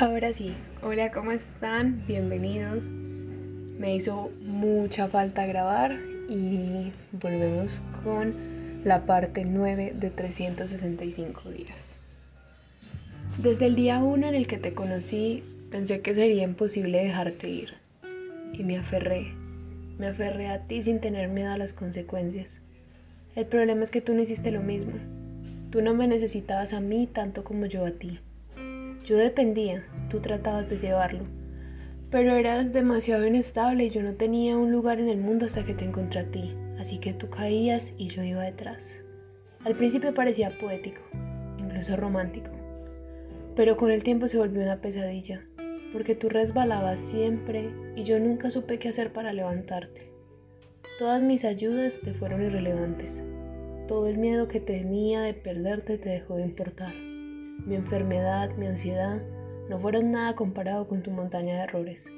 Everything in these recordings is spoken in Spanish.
Ahora sí, hola, ¿cómo están? Bienvenidos. Me hizo mucha falta grabar y volvemos con la parte 9 de 365 días. Desde el día 1 en el que te conocí, pensé que sería imposible dejarte ir. Y me aferré, me aferré a ti sin tener miedo a las consecuencias. El problema es que tú no hiciste lo mismo. Tú no me necesitabas a mí tanto como yo a ti. Yo dependía, tú tratabas de llevarlo, pero eras demasiado inestable y yo no tenía un lugar en el mundo hasta que te encontré a ti, así que tú caías y yo iba detrás. Al principio parecía poético, incluso romántico, pero con el tiempo se volvió una pesadilla, porque tú resbalabas siempre y yo nunca supe qué hacer para levantarte. Todas mis ayudas te fueron irrelevantes. Todo el miedo que tenía de perderte te dejó de importar mi enfermedad, mi ansiedad, no fueron nada comparado con tu montaña de errores.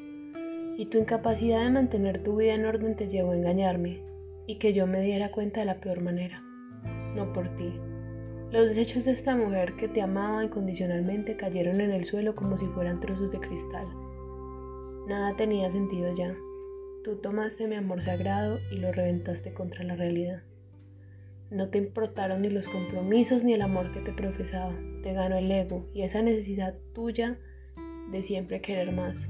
Y tu incapacidad de mantener tu vida en orden te llevó a engañarme y que yo me diera cuenta de la peor manera. No por ti. Los desechos de esta mujer que te amaba incondicionalmente cayeron en el suelo como si fueran trozos de cristal. Nada tenía sentido ya. Tú tomaste mi amor sagrado y lo reventaste contra la realidad. No te importaron ni los compromisos ni el amor que te profesaba. Te ganó el ego y esa necesidad tuya de siempre querer más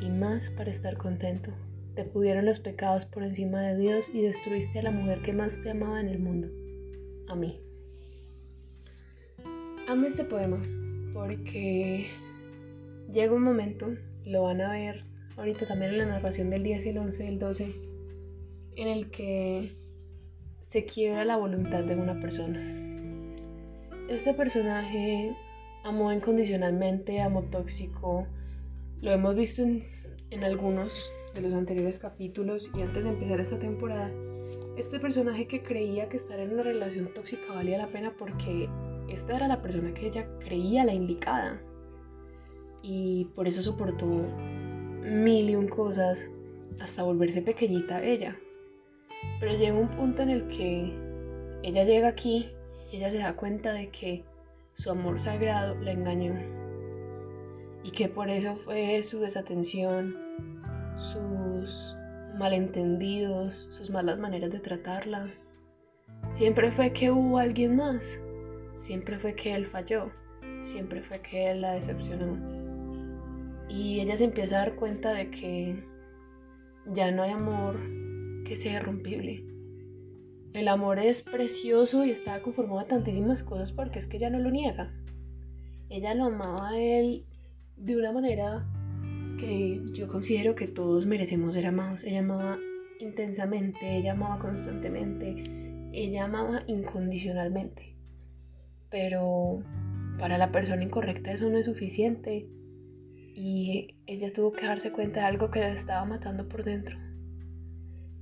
y más para estar contento. Te pudieron los pecados por encima de Dios y destruiste a la mujer que más te amaba en el mundo, a mí. Amo este poema porque llega un momento, lo van a ver ahorita también en la narración del 10, el 11 y el 12, en el que se quiebra la voluntad de una persona. Este personaje amó incondicionalmente, amó tóxico, lo hemos visto en, algunos de los anteriores capítulos y antes de empezar esta temporada. Este personaje que creía que estar en una relación tóxica valía la pena porque esta era la persona que ella creía la indicada. Y por eso soportó mil y un cosas hasta volverse pequeñita ella. Pero llega un punto en el que ella llega aquí y ella se da cuenta de que su amor sagrado la engañó y que por eso fue su desatención, sus malentendidos, sus malas maneras de tratarla. Siempre fue que hubo alguien más, siempre fue que él falló, siempre fue que él la decepcionó. Y ella se empieza a dar cuenta de que ya no hay amor, que sea irrompible. El amor es precioso y está conformado a tantísimas cosas porque es que ella no lo niega. Ella lo amaba a él de una manera que yo considero que todos merecemos ser amados. Ella amaba intensamente, ella amaba constantemente, ella amaba incondicionalmente. Pero para la persona incorrecta eso no es suficiente y ella tuvo que darse cuenta de algo que la estaba matando por dentro.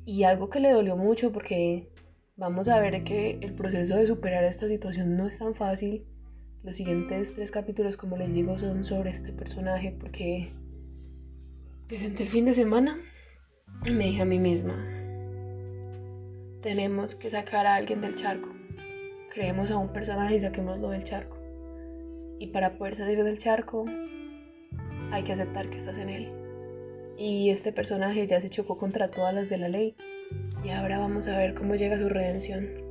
Y algo que le dolió mucho porque vamos a ver que el proceso de superar esta situación no es tan fácil. Los siguientes tres capítulos, como les digo, son sobre este personaje porque presenté el fin de semana y me dije a mí misma, tenemos que sacar a alguien del charco. Creemos a un personaje y saquémoslo del charco. Y para poder salir del charco hay que aceptar que estás en él y este personaje ya se chocó contra todas las de la ley y ahora vamos a ver cómo llega su redención.